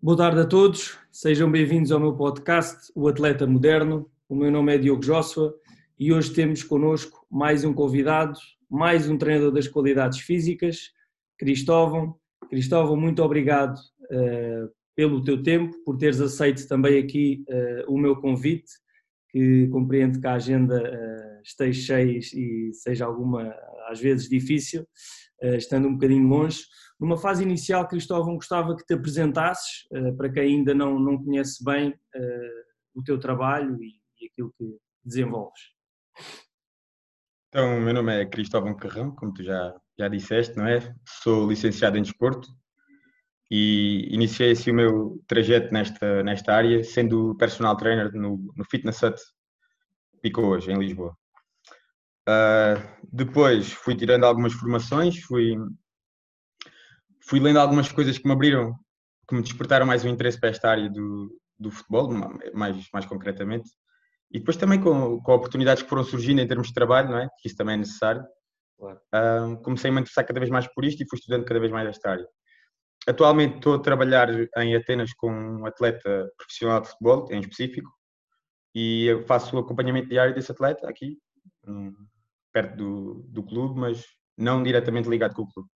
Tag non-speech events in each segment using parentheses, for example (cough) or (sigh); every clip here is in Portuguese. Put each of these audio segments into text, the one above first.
Boa tarde a todos, sejam bem-vindos ao meu podcast, O Atleta Moderno. O meu nome é Diogo Joshua e hoje temos connosco mais um convidado, mais um treinador das qualidades físicas, Cristóvão. Cristóvão, muito obrigado uh, pelo teu tempo, por teres aceito também aqui uh, o meu convite, que compreendo que a agenda uh, esteja cheia e seja alguma, às vezes, difícil, estando um bocadinho longe. Numa fase inicial, Cristóvão, gostava que te apresentasses, uh, para quem ainda não, não conhece bem uh, o teu trabalho e, aquilo que desenvolves. Então, meu nome é Cristóvão Carrão, como tu já, já disseste, não é? Sou licenciado em Desporto e iniciei assim o meu trajeto nesta, nesta área, sendo personal trainer no, no Fitness Hut Pico hoje, em Lisboa. Uh, depois fui tirando algumas formações, fui fui lendo algumas coisas que me abriram, que me despertaram mais o interesse para esta área do, do futebol, mais, mais concretamente. E depois também com, com oportunidades que foram surgindo em termos de trabalho, não é? Que isso também é necessário. Claro. Um, comecei a me interessar cada vez mais por isto e fui estudando cada vez mais esta área. Atualmente estou a trabalhar em Atenas com um atleta profissional de futebol, em específico, e faço o acompanhamento diário desse atleta aqui, perto do, do clube, mas não diretamente ligado com o clube.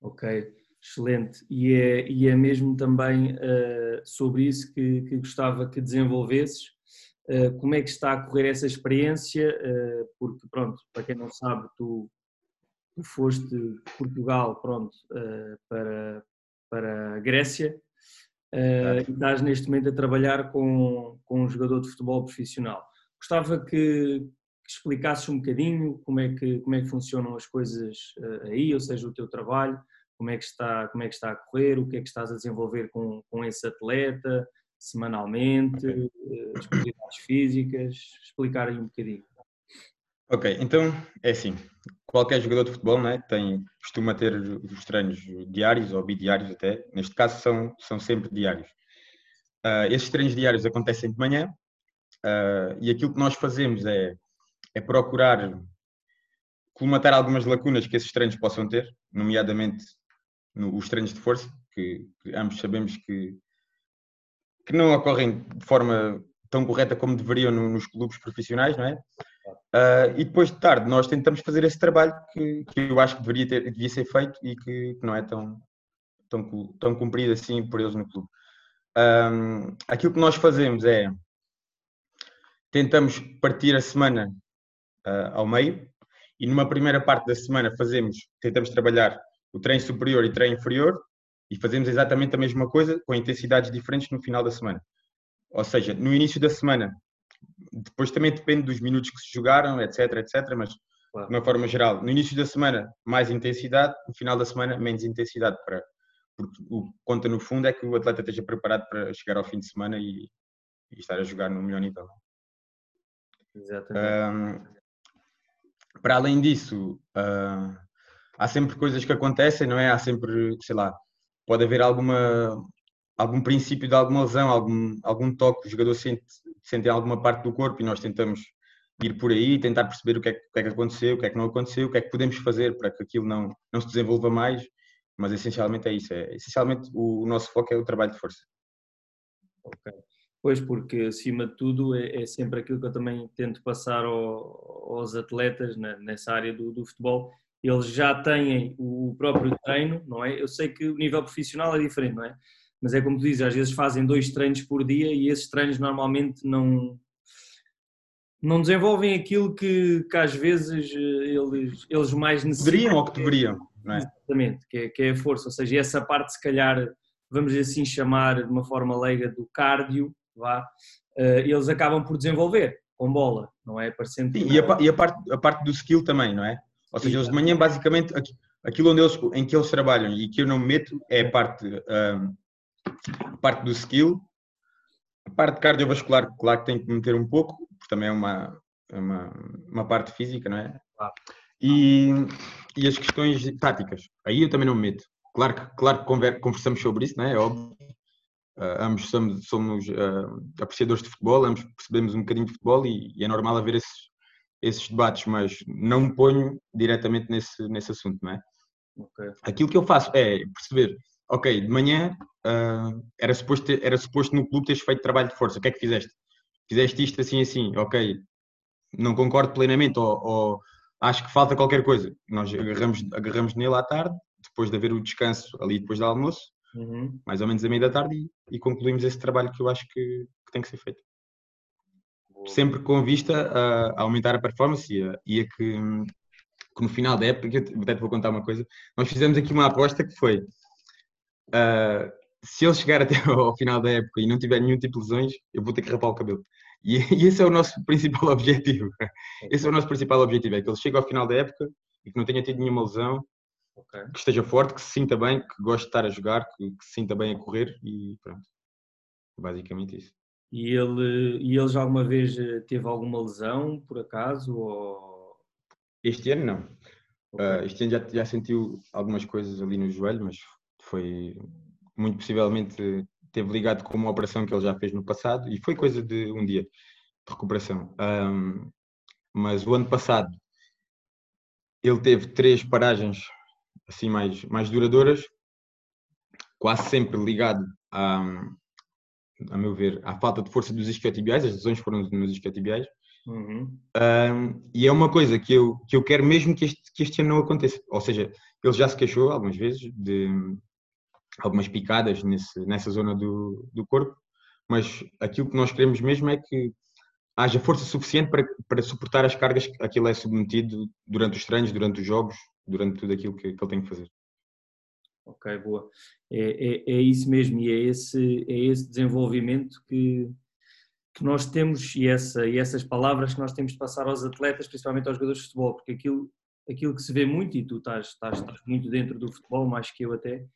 Ok, excelente. E é, e é mesmo também uh, sobre isso que, que, gostava que desenvolvesses. Uh, como é que está a correr essa experiência? Uh, porque, pronto, para quem não sabe, tu, tu foste de Portugal, pronto, para, para a Grécia e estás neste momento a trabalhar com, com um jogador de futebol profissional. Gostava que, que explicasses um bocadinho como é que, como é que funcionam as coisas aí, ou seja, o teu trabalho, como é que está, como é que está a correr, o que é que estás a desenvolver com, com esse atleta, semanalmente, okay. Eh, as qualidades físicas, explicar aí um bocadinho. Ok, então é assim, qualquer jogador de futebol né, tem, costuma ter os treinos diários ou bidiários até, neste caso são, são sempre diários. Uh, esses treinos diários acontecem de manhã uh, e aquilo que nós fazemos é, é procurar colmatar algumas lacunas que esses treinos possam ter, nomeadamente no, os treinos de força, que, que, ambos sabemos que, que não ocorrem de forma tão correta como deveriam no, nos clubes profissionais, não é? Uh, e depois de tarde nós tentamos fazer esse trabalho que, que eu acho que deveria, ter, devia ser feito e que, que não é tão, tão, tão cumprido assim por eles no clube. Um, aquilo que nós fazemos é tentamos partir a semana uh, ao meio e numa primeira parte da semana fazemos, tentamos trabalhar o treino superior e treino inferior e fazemos exatamente a mesma coisa com intensidades diferentes no final da semana. Ou seja, no início da semana, depois também depende dos minutos que se jogaram, etc, etc, mas de uma forma geral, no início da semana mais intensidade, no final da semana menos intensidade para porque o que conta no fundo é que o atleta esteja preparado para chegar ao fim de semana e, e estar a jogar no melhor nível. Exatamente. Um, para além disso, uh, há sempre coisas que acontecem, não é? Há sempre, sei lá, pode haver alguma, algum princípio de alguma lesão, algum, algum toque, o jogador sente, sente em alguma parte do corpo e nós tentamos ir por aí, tentar perceber o que, é, o que, é, que aconteceu, o que é que não aconteceu, o que é que podemos fazer para que aquilo não, não se desenvolva mais, mas essencialmente é isso, é, essencialmente o, o nosso foco é o trabalho de força. Ok. Pois, porque acima de tudo é, é sempre aquilo que eu também tento passar ao, aos atletas né, nessa área do, do futebol, eles já têm o próprio treino, não é? Eu sei que o nível profissional é diferente, não é? Mas é como tu dizes, às vezes fazem dois treinos por dia e esses treinos normalmente não não desenvolvem aquilo que, que às vezes eles, eles mais necessitam. Deveriam ou que deveriam, não é? Exatamente, que é, que é a força, ou seja, essa parte se calhar, vamos assim chamar de uma forma leiga do cardio, vá, eh, eles acabam por desenvolver com bola, não é? Parecendo e, a, e a, parte, a parte do skill também, não é? Ou seja, eles de manhã, basicamente, aquilo onde eles, em que eles trabalham e que eu não me meto é a parte, a parte do skill, a parte cardiovascular, claro que tem que meter um pouco, porque também é uma, é uma, uma parte física, não é? E, e as questões táticas, aí eu também não me meto. Claro que, claro que conversamos sobre isso, não é? é óbvio. Uh, ambos somos, somos uh, apreciadores de futebol, ambos percebemos um bocadinho de futebol e, e é normal haver esses, esses debates, mas não me ponho diretamente nesse, nesse assunto, não é? Okay. Aquilo que eu faço é perceber ok, de manhã uh, era, suposto, era suposto no clube teres feito trabalho de força, o que é que fizeste? Fizeste isto assim, assim, ok, não concordo plenamente, ou, ou acho que falta qualquer coisa. Nós agarramos, agarramos nele à tarde, depois de haver o descanso ali depois do almoço, uhum. mais ou menos a meia da tarde, e, e, concluímos esse trabalho que eu acho que, que tem que ser feito. Boa. Sempre com vista a, a, aumentar a performance e a, e a que, que, no final da época, até te vou contar uma coisa, nós fizemos aqui uma aposta que foi uh, se ele chegar até (laughs) ao final da época e não tiver nenhum tipo de lesões, eu vou ter que rapar o cabelo. E, e, esse é o nosso (laughs) principal objetivo. Esse é o nosso principal objetivo, é que ele chegue ao final da época e que não tenha tido nenhuma lesão, okay. que esteja forte, que se sinta bem, que goste de estar a jogar, que, que se sinta bem a correr e pronto. Basicamente isso. E ele, e ele já alguma vez eh, teve alguma lesão, por acaso? Ou... Este ano não. Okay. Uh, este ano já, já sentiu algumas coisas ali no joelho, mas foi muito possivelmente teve ligado com uma operação que ele já fez no passado e foi coisa de um dia de recuperação. Um, mas o ano passado ele teve três paragens assim mais, mais duradouras, quase sempre ligado a, a meu ver, à falta de força dos isquiotibiais, as lesões foram nos isquiotibiais. Uhum. Um, e é uma coisa que eu, que eu quero mesmo que este, que este ano não aconteça. Ou seja, ele já se queixou algumas vezes de, algumas picadas nesse, nessa zona do, do corpo, mas aquilo que nós queremos mesmo é que haja força suficiente para, para suportar as cargas que aquilo é submetido durante os treinos, durante os jogos, durante tudo aquilo que, que ele tem que fazer. Ok, boa. É, é, é, isso mesmo e é esse, é esse desenvolvimento que, que nós temos e, essa, e essas palavras que nós temos de passar aos atletas, principalmente aos jogadores de futebol, porque aquilo, aquilo que se vê muito, e tu estás, estás, estás muito dentro do futebol, mais que eu até,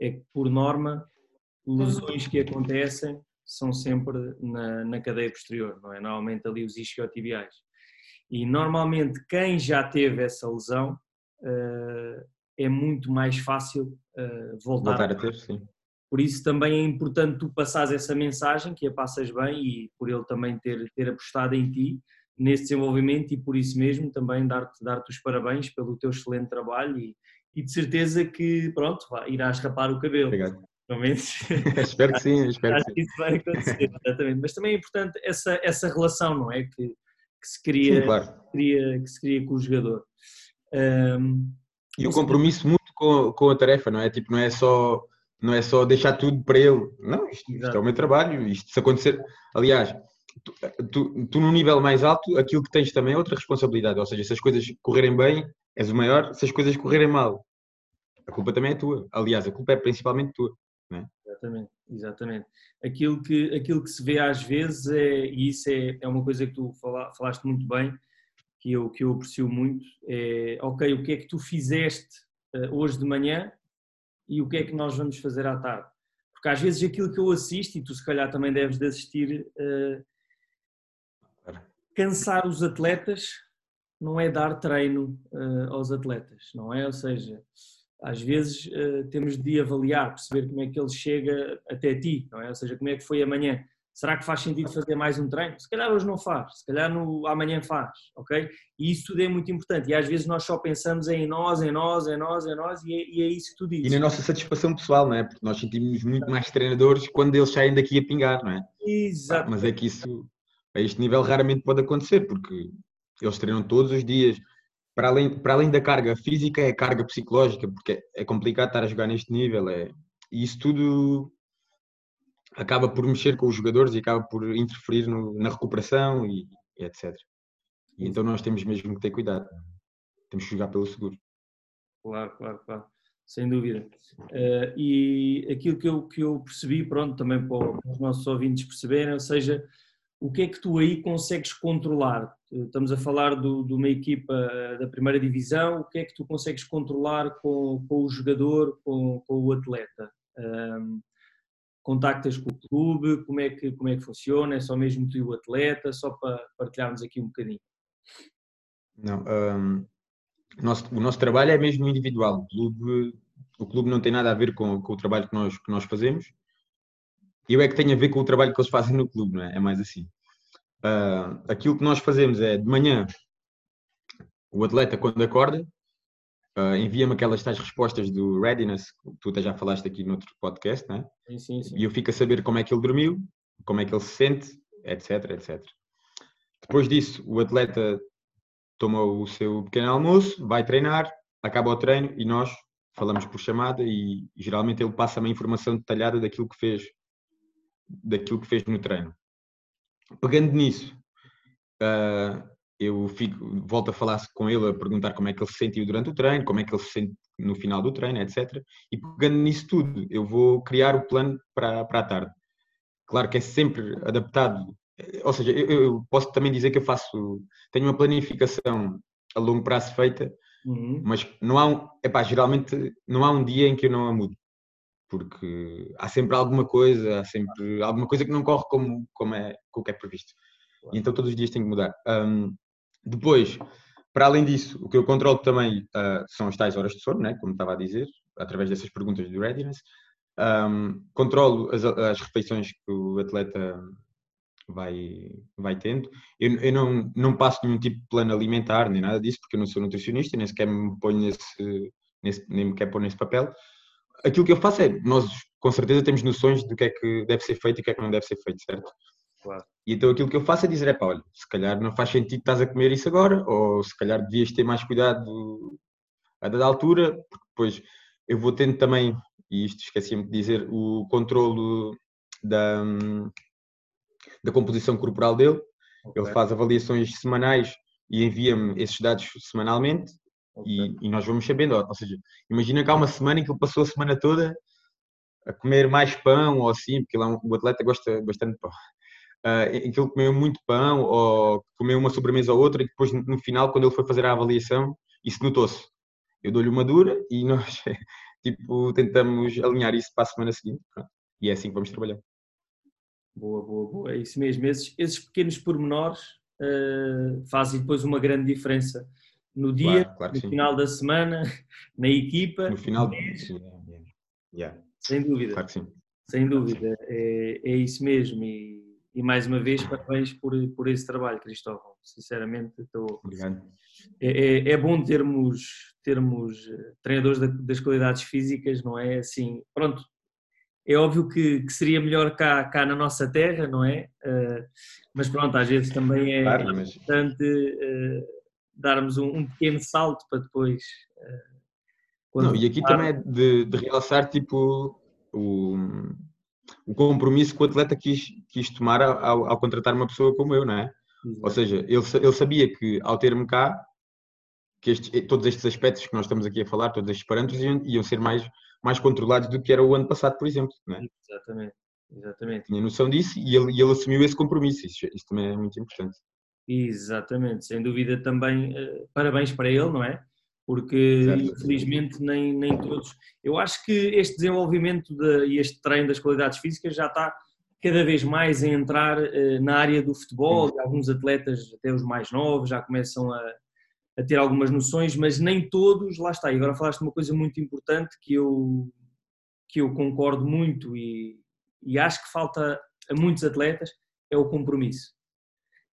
é que, por norma, lesões que acontecem são sempre na, na cadeia posterior, não é? Normalmente ali os isquiotibiais. E normalmente quem já teve essa lesão é muito mais fácil uh, voltar, voltar, a ter. Sim. Por isso também é importante tu passares essa mensagem, que a passas bem e por ele também ter, ter apostado em ti nesse desenvolvimento e por isso mesmo também dar-te dar, os parabéns pelo teu excelente trabalho e, e de certeza que, pronto, irás rapar o cabelo. Obrigado. (laughs) Espero que sim, (laughs) espero Acho que, isso vai acontecer, (laughs) exatamente. Mas também é importante essa, essa relação, não é? Que, que se cria, sim, claro. que, se cria com o jogador. Um, e o compromisso muito com, com a tarefa, não é? Tipo, não é só não é só deixar tudo para ele. Não, isto, isto é o meu trabalho, isto se acontecer. Aliás, tu, tu, tu no nível mais alto, aquilo que tens também é outra responsabilidade. Ou seja, se as coisas correrem bem, és o maior. Se as coisas correrem mal, a culpa também é tua. Aliás, a culpa é principalmente tua. É? Exatamente, exatamente. Aquilo que, aquilo que se vê às vezes, é, e isso é, é uma coisa que tu falaste muito bem, que eu, que eu aprecio muito, é, ok, o que é que tu fizeste eh, hoje de manhã e o que é que nós vamos fazer à tarde? Porque às vezes aquilo que eu assisto, e tu se calhar também deves de assistir, uh, cansar os atletas não é dar treino uh, aos atletas, não é? Ou seja, às vezes uh, temos de avaliar, perceber como é que ele chega até ti, não é? Ou seja, como é que foi amanhã. Será que faz sentido fazer mais um treino? Se calhar hoje não faz, se calhar no, amanhã faz, ok? E isso tudo é muito importante. E às vezes nós só pensamos em nós, em nós, em nós, em nós, e é, e é isso que tu dizes. E na nossa satisfação pessoal, não é? Porque nós sentimos muito mais treinadores quando eles saem daqui a pingar, não é? Exato. Mas é que isso, a este nível, raramente pode acontecer, porque eles treinam todos os dias. Para além, para além da carga física, é carga psicológica, porque é complicado estar a jogar neste nível. É, e isso tudo acaba por mexer com os jogadores e acaba por interferir no, na recuperação e, e, etc. E então nós temos mesmo que ter cuidado. Temos que jogar pelo seguro. Claro, claro, claro. Sem dúvida. Uh, e aquilo que eu, que eu percebi, pronto, também para os nossos ouvintes perceberem, ou seja, o que é que tu aí consegues controlar? Estamos a falar do, de uma equipa da primeira divisão, o que é que tu consegues controlar com, com o jogador, com, com o atleta? Um, contactas com o clube, como é, que, como é que funciona? É só mesmo tu e o atleta? Só para partilharmos aqui um bocadinho. Não, um, nosso, o nosso trabalho é mesmo individual. O clube, o clube não tem nada a ver com, com o trabalho que nós, que nós fazemos eu é que tenho a ver com o trabalho que eles fazem no clube, não é? É mais assim. Uh, aquilo que nós fazemos é de manhã, o atleta quando acorda, uh, envia-me aquelas tais respostas do readiness, tu até já falaste aqui no outro podcast, né? Sim, sim, sim. E eu fico a saber como é que ele dormiu, como é que ele se sente, etc, etc. Depois disso, o atleta toma o seu pequeno almoço, vai treinar, acaba o treino e nós falamos por chamada e, geralmente ele passa-me a informação detalhada daquilo que fez daquilo que fez no treino. Pegando nisso, uh, eu fico, volto a falar com ele, a perguntar como é que ele se sentiu durante o treino, como é que ele se sente no final do treino, etc. E pegando nisso tudo, eu vou criar o plano para, para a tarde. Claro que é sempre adaptado, ou seja, eu, eu posso também dizer que eu faço, tenho uma planificação a longo prazo feita, uhum. mas não há um, epá, geralmente não há um dia em que eu não a mudo porque há sempre alguma coisa, há sempre alguma coisa que não corre como, como é como é previsto. E então todos os dias tem que mudar. Um, depois, para além disso, o que eu controlo também uh, são as tais horas de sono, né? como estava a dizer, através dessas perguntas do readiness. Um, controlo as, as, refeições que o atleta vai, vai tendo. Eu, eu, não, não passo nenhum tipo de plano alimentar, nem nada disso, porque eu não sou nutricionista, nem sequer me ponho nesse, nesse nem me quero pôr nesse papel. Aquilo que eu faço é, nós com certeza temos noções do que é que deve ser feito e o que é que não deve ser feito, certo? Claro. E então aquilo que eu faço é dizer, é pá, olha, se calhar não faz sentido estás a comer isso agora, ou se calhar devias ter mais cuidado a dada altura, porque depois eu vou tendo também, e isto esqueci-me de dizer, o controlo da, da composição corporal dele. Okay. Ele faz avaliações semanais e envia-me esses dados semanalmente okay. e, e, nós vamos sabendo. Ou seja, imagina que há uma semana em que ele passou a semana toda a comer mais pão ou assim, porque ele é um, o atleta gosta bastante de pão uh, em que ele comeu muito pão ou comeu uma sobremesa ou outra e depois no final, quando ele foi fazer a avaliação, isso notou-se. Eu dou-lhe uma dura e nós (laughs) tipo, tentamos alinhar isso para a semana seguinte. E é assim que vamos trabalhar. Boa, boa, boa. É isso mesmo. Esses, esses pequenos pormenores uh, fazem depois uma grande diferença no dia, claro, claro no sim. final da semana, (laughs) na equipa. No final do dia. Yeah. Sem dúvida. Claro que sim. Sem dúvida. É, é isso mesmo. E e mais uma vez parabéns por, por esse trabalho, Cristóvão. Sinceramente, estou. Obrigado. É, é, é, bom termos, termos eh, treinadores das qualidades físicas, não é? Assim, pronto, é óbvio que, que, seria melhor cá, cá na nossa terra, não é? Uh, mas pronto, às vezes também é claro, mas... importante uh, darmos um, um, pequeno salto para depois. Uh, não, e aqui também é de, de realçar tipo o o compromisso que o atleta quis, quis tomar ao, ao contratar uma pessoa como eu, não é? Exato. Ou seja, ele, ele sabia que ao ter-me cá, que estes, todos estes aspectos que nós estamos aqui a falar, todos estes parâmetros iam, iam ser mais, mais controlados do que era o ano passado, por exemplo. Não é? Exatamente, exatamente. Tinha noção disso e ele, ele assumiu esse compromisso, isso, isso também é muito importante. Exatamente, sem dúvida também, uh, parabéns para ele, não é? Porque certo. infelizmente nem, nem todos. Eu acho que este desenvolvimento de, e este treino das qualidades físicas já está cada vez mais a entrar uh, na área do futebol, alguns atletas, até os mais novos, já começam a, a, ter algumas noções, mas nem todos, lá está. E agora falaste de uma coisa muito importante que eu, que eu concordo muito e, e acho que falta a muitos atletas, é o compromisso.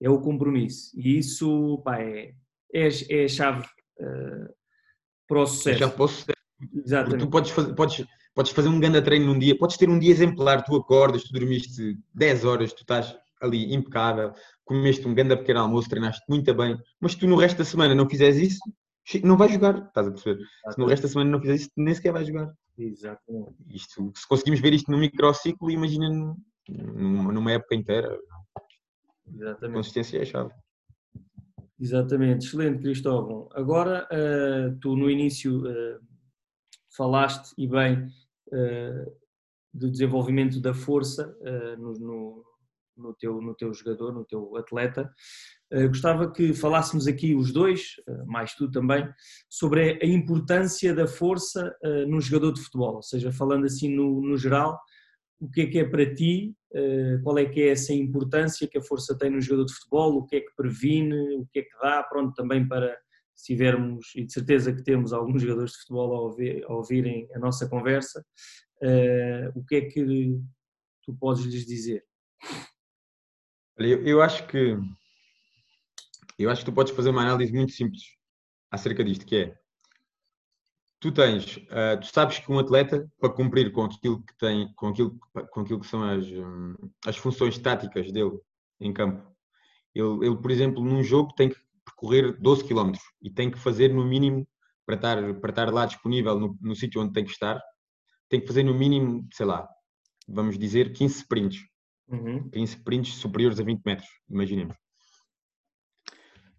É o compromisso. E isso pá, é, é, é a chave uh, para o sucesso. Já posso Exatamente. tu podes fazer, podes, podes fazer um grande treino num dia, podes ter um dia exemplar, tu acordas, tu dormiste 10 horas, tu estás ali impecável, comeste um grande pequeno almoço, treinaste muito bem, mas tu no resto da semana não fizeres isso, não vais jogar, estás a perceber? Exatamente. Se no resto da semana não fizeres isso, nem sequer vais jogar. Exatamente. Isto, se conseguimos ver isto num microciclo, imagina numa, numa época inteira. Exatamente. A consistência é a chave. Exatamente, excelente Cristóvão. Agora, uh, tu no início uh, falaste e bem uh, do desenvolvimento da força no, no, no, teu, no teu jogador, no teu atleta. gostava que falássemos aqui os dois, mais tu também, sobre a importância da força no jogador de futebol, ou seja, falando assim no, no geral, o que é que é para ti, eh, qual é que é essa importância que a força tem no jogador de futebol, o que é que previne, o que é que dá, pronto, também para se tivermos, e de certeza que temos alguns jogadores de futebol a, ouvir, a ouvirem a nossa conversa, uh, o que é que tu podes lhes dizer? Eu, eu acho que eu acho que tu podes fazer uma análise muito simples acerca disto, que é tu tens, uh, tu sabes que um atleta, para cumprir com aquilo que tem, com aquilo, com aquilo que são as, um, as funções táticas dele em campo, ele, ele, por exemplo, num jogo tem que percorrer 12 km e tem que fazer no mínimo, para estar, para estar lá disponível no, no sítio onde tem que estar, tem que fazer no mínimo, sei lá, vamos dizer 15 sprints. Uhum. 15 sprints superiores a 20 metros, imaginemos.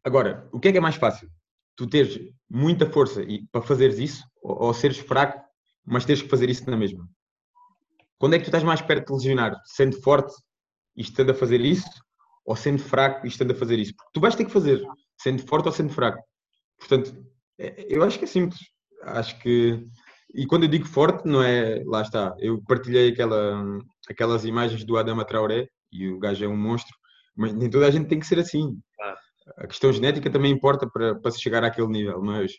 Agora, o que é que é mais fácil? Tu teres muita força e, para fazeres isso, ou, ou seres fraco, mas teres que fazer isso na mesma. Quando é que tu estás mais perto de lesionar? Sendo forte e estando a fazer isso, ou sendo fraco e estando a fazer isso? Porque tu vais ter que fazer, sendo forte ou sendo fraco. Portanto, é, eu acho que é simples. Acho que. E quando eu digo forte, não é. Lá está. Eu partilhei aquela, aquelas imagens do Adama Traoré e o gajo é um monstro, mas nem toda a gente tem que ser assim. A questão genética também importa para, para se chegar àquele nível, mas,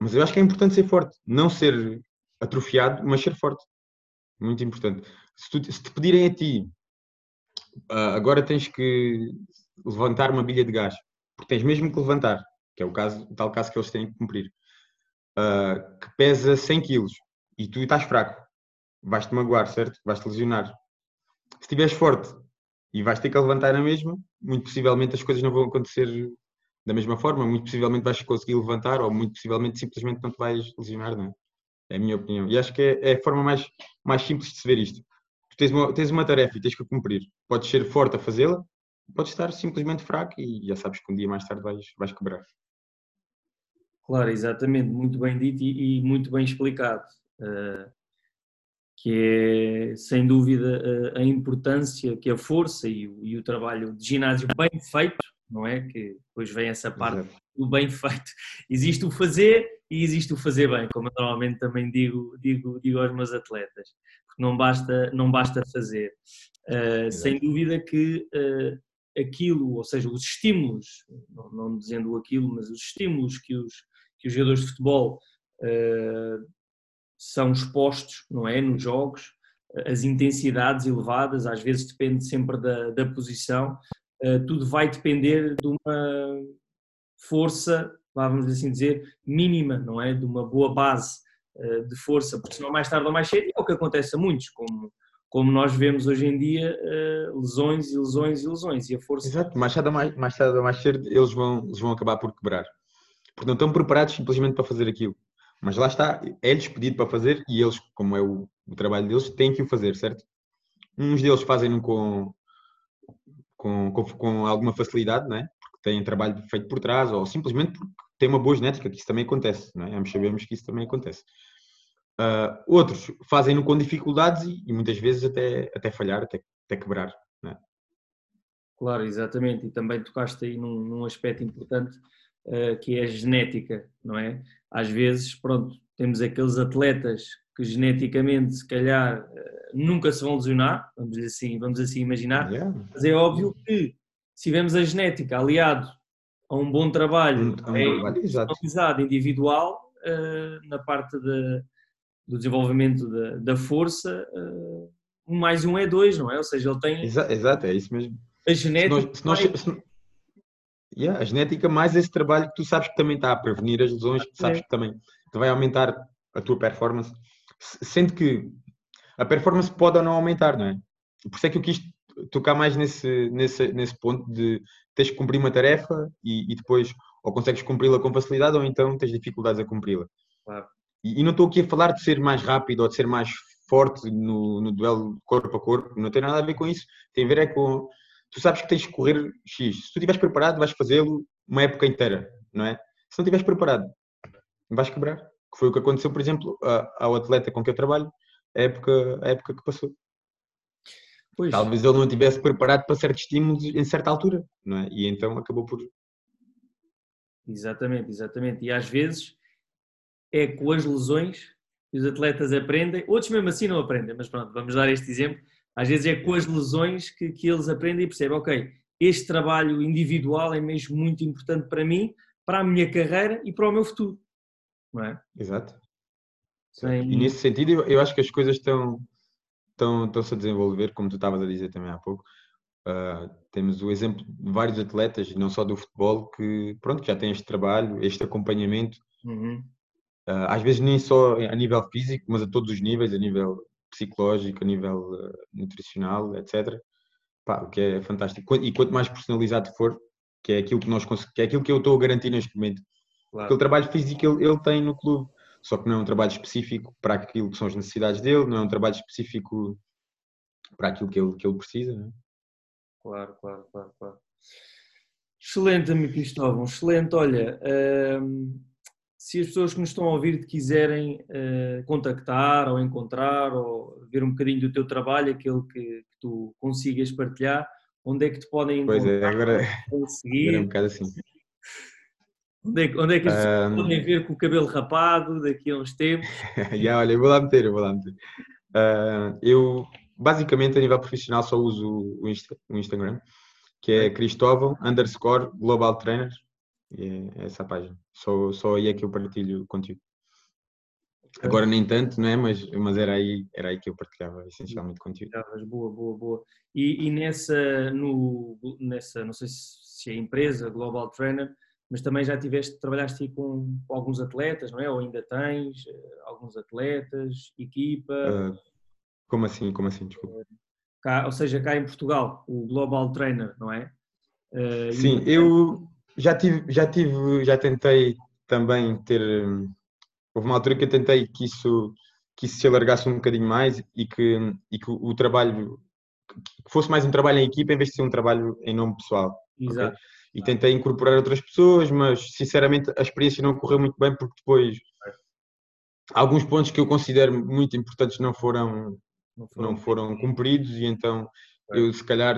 mas eu acho que é importante ser forte, não ser atrofiado, mas ser forte. Muito importante. Se, tu, se te pedirem a ti, uh, agora tens que levantar uma bilha de gás, porque tens mesmo que levantar, que é o, caso, o tal caso que eles têm que cumprir, uh, que pesa 100 kg e tu estás fraco, vais-te magoar, certo? Vais-te lesionar. Se estiveres forte e vais ter que levantar a mesma, muito possivelmente as coisas não vão acontecer da mesma forma, muito possivelmente vais conseguir levantar ou muito possivelmente simplesmente não te vais lesionar, não é? É a minha opinião. E acho que é, é a forma mais, mais simples de se ver isto. Tu tens uma, tens uma tarefa e tens que cumprir. Podes ser forte a fazê-la, podes estar simplesmente fraco e já sabes que um dia mais tarde vais, vais quebrar. Claro, exatamente, muito bem dito e, e muito bem explicado. Uh, que é sem dúvida a, importância que a força e o, e o, trabalho de ginásio bem feito, não é? Que depois vem essa parte Exato. do bem feito. Existe o fazer e existe o fazer bem, como eu normalmente também digo, digo, digo aos meus atletas, porque não basta, não basta fazer. Uh, sem dúvida que uh, aquilo, ou seja, os estímulos, não, não, dizendo aquilo, mas os estímulos que os, que os jogadores de futebol uh, são expostos, não é, nos jogos, as intensidades elevadas, às vezes depende sempre da, da posição, uh, tudo vai depender de uma força, vamos assim dizer, mínima, não é, de uma boa base uh, de força, porque senão mais tarde ou mais cedo é o que acontece a muitos, como, como nós vemos hoje em dia, uh, lesões e lesões e lesões, e a força... Exato, mais tarde ou mais, mais, tarde mais cedo eles vão, eles vão acabar por quebrar, porque não estão preparados simplesmente para fazer aquilo. Mas lá está, é-lhes pedido para fazer e eles, como é o, o, trabalho deles, têm que o fazer, certo? Uns deles fazem-no com, com, com, com, alguma facilidade, não é? Porque têm trabalho feito por trás ou simplesmente porque têm uma boa genética, que isso também acontece, não é? Ambos sabemos que isso também acontece. Uh, outros fazem-no com dificuldades e, e, muitas vezes até, até falhar, até, até quebrar, é? Claro, exatamente. E também tocaste aí num, num aspecto importante uh, que é a genética, não é? Às vezes, pronto, temos aqueles atletas que geneticamente, se calhar, uh, nunca se vão lesionar, vamos assim, vamos assim imaginar, yeah. mas é óbvio que se tivermos a genética aliado a um bom trabalho, um, é, individual, uh, na parte de, do desenvolvimento da, da força, um mais um é dois, não é? Ou seja, ele tem. Exato, é isso mesmo. A genética. Se nós, se nós, se, Yeah, a genética mais esse trabalho que tu sabes que também está a prevenir as lesões, que sabes que também te vai aumentar a tua performance, sendo que a performance pode ou não aumentar, não é? Por isso é que eu quis tocar mais nesse, nesse, nesse ponto de tens que cumprir uma tarefa e, e depois ou consegues cumpri-la com facilidade ou então tens dificuldades a cumpri-la. Claro. E, e, não estou aqui a falar de ser mais rápido ou de ser mais forte no, no duelo corpo a corpo, não tem nada a ver com isso, tem a ver é com tu sabes que tens que correr X. Se tu estiveres preparado, vais fazê-lo uma época inteira, não é? Se não estiveres preparado, vais quebrar. Que foi o que aconteceu, por exemplo, ao atleta com que eu trabalho, a época, a época que passou. Pois. Talvez ele não estivesse preparado para certos estímulos em certa altura, não é? E então acabou por. Exatamente, exatamente. E às vezes é com as lesões que os atletas aprendem, outros mesmo assim não aprendem, mas pronto, vamos dar este exemplo às vezes é com as lesões que, que eles aprendem e percebem, ok, este trabalho individual é mesmo muito importante para mim, para a minha carreira e para o meu futuro. Não é? Exato. Sem... E nesse sentido, eu, acho que as coisas estão, estão, estão-se a desenvolver, como tu estavas a dizer também há pouco. Uh, temos o exemplo de vários atletas, não só do futebol, que pronto, já têm este trabalho, este acompanhamento. Uhum. Uh, às vezes nem só a nível físico, mas a todos os níveis, a nível psicológico, a nível uh, nutricional, etc. Pá, o que é fantástico. E quanto mais personalizado for, que é aquilo que, nós, que é aquilo que eu estou a garantir neste momento. Claro. Aquele trabalho físico ele, ele tem no clube, só que não é um trabalho específico para aquilo que são as necessidades dele, não é um trabalho específico para aquilo que ele, que ele precisa. Não é? Claro, claro, claro, claro. Excelente, amigo Cristóvão, excelente. Olha, hum, se as pessoas que nos estão a ouvir te quiserem uh, contactar ou encontrar ou ver um bocadinho do teu trabalho, aquele que, que tu consigas partilhar, onde é que te podem encontrar? Pois é, agora, seguir? agora é um bocado assim. Onde é, onde é que as pessoas um... podem ver com o cabelo rapado daqui a uns tempos? (laughs) Já, olha, eu vou lá meter, eu vou lá meter. Uh, eu, basicamente, a nível profissional, só uso o, Insta, o Instagram, que é Cristóvão underscore Global Trainer. E é essa página. Só, só aí é que eu partilho o conteúdo. Agora nem tanto, não é? Mas, mas era, aí, era aí que eu partilhava essencialmente conteúdo. Boa, boa, boa. E, e nessa, no, nessa, não sei se é empresa, Global Trainer, mas também já tiveste, trabalhaste com alguns atletas, não é? Ou ainda tens eh, alguns atletas, equipa? Uh, como assim? Como assim? Desculpa. Cá, ou seja, cá em Portugal, o Global Trainer, não é? Uh, Sim, eu já tive, já tive, já tentei também ter. Houve uma altura que eu tentei que isso, que isso se alargasse um bocadinho mais e que, e que o, trabalho que fosse mais um trabalho em equipa em vez de ser um trabalho em nome pessoal. Exato. Okay? E tentei incorporar outras pessoas, mas sinceramente a experiência não correu muito bem porque depois alguns pontos que eu considero muito importantes não foram não foram, não foram cumpridos e então eu se calhar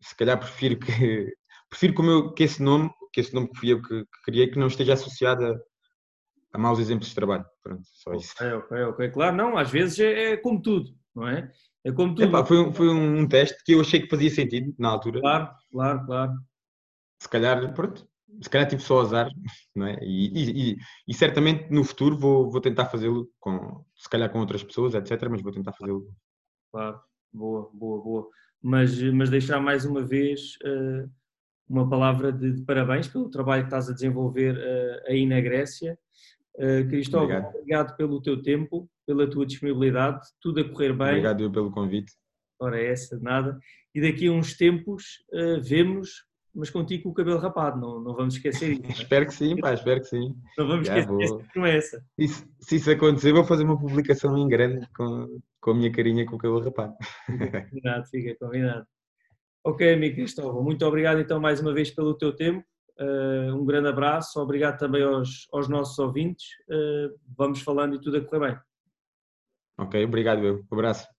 se calhar prefiro que (laughs) prefiro que, meu, que esse nome que esse nome que fui eu que, que criei que não esteja associado a, a maus exemplos de trabalho. Pronto, só isso. Ok, ok, ok. Claro, não, às vezes é, é como tudo, não é? É como tudo. Epá, foi, um, foi um, teste que eu achei que fazia sentido na altura. Claro, claro, claro. Se calhar, pronto, se calhar tive só azar, (laughs) não é? E, e, e, e certamente no futuro vou, vou tentar fazê-lo com, se calhar com outras pessoas, etc. Mas vou tentar fazê-lo. Claro, boa, boa, boa. Mas, mas deixar mais uma vez uh, uma palavra de, de, parabéns pelo trabalho que estás a desenvolver uh, aí na Grécia. Uh, Cristóvão, obrigado. obrigado. pelo teu tempo, pela tua disponibilidade, tudo a correr bem. Obrigado eu pelo convite. Ora, essa, nada. E daqui a uns tempos uh, vemos, mas contigo com o cabelo rapado, não, não vamos esquecer isso. É? (laughs) espero que sim, pá, espero que sim. Não vamos Já esquecer vou... essa promessa. Isso, se isso acontecer, vou fazer uma publicação em grande com, com a minha carinha com o cabelo rapado. Combinado, fica combinado. Ok, amigo Cristóvão, muito obrigado então mais uma vez pelo teu tempo. Uh, um grande abraço, obrigado também aos, aos nossos ouvintes. Uh, vamos falando e tudo a correr bem. Ok, obrigado, eu. Um abraço.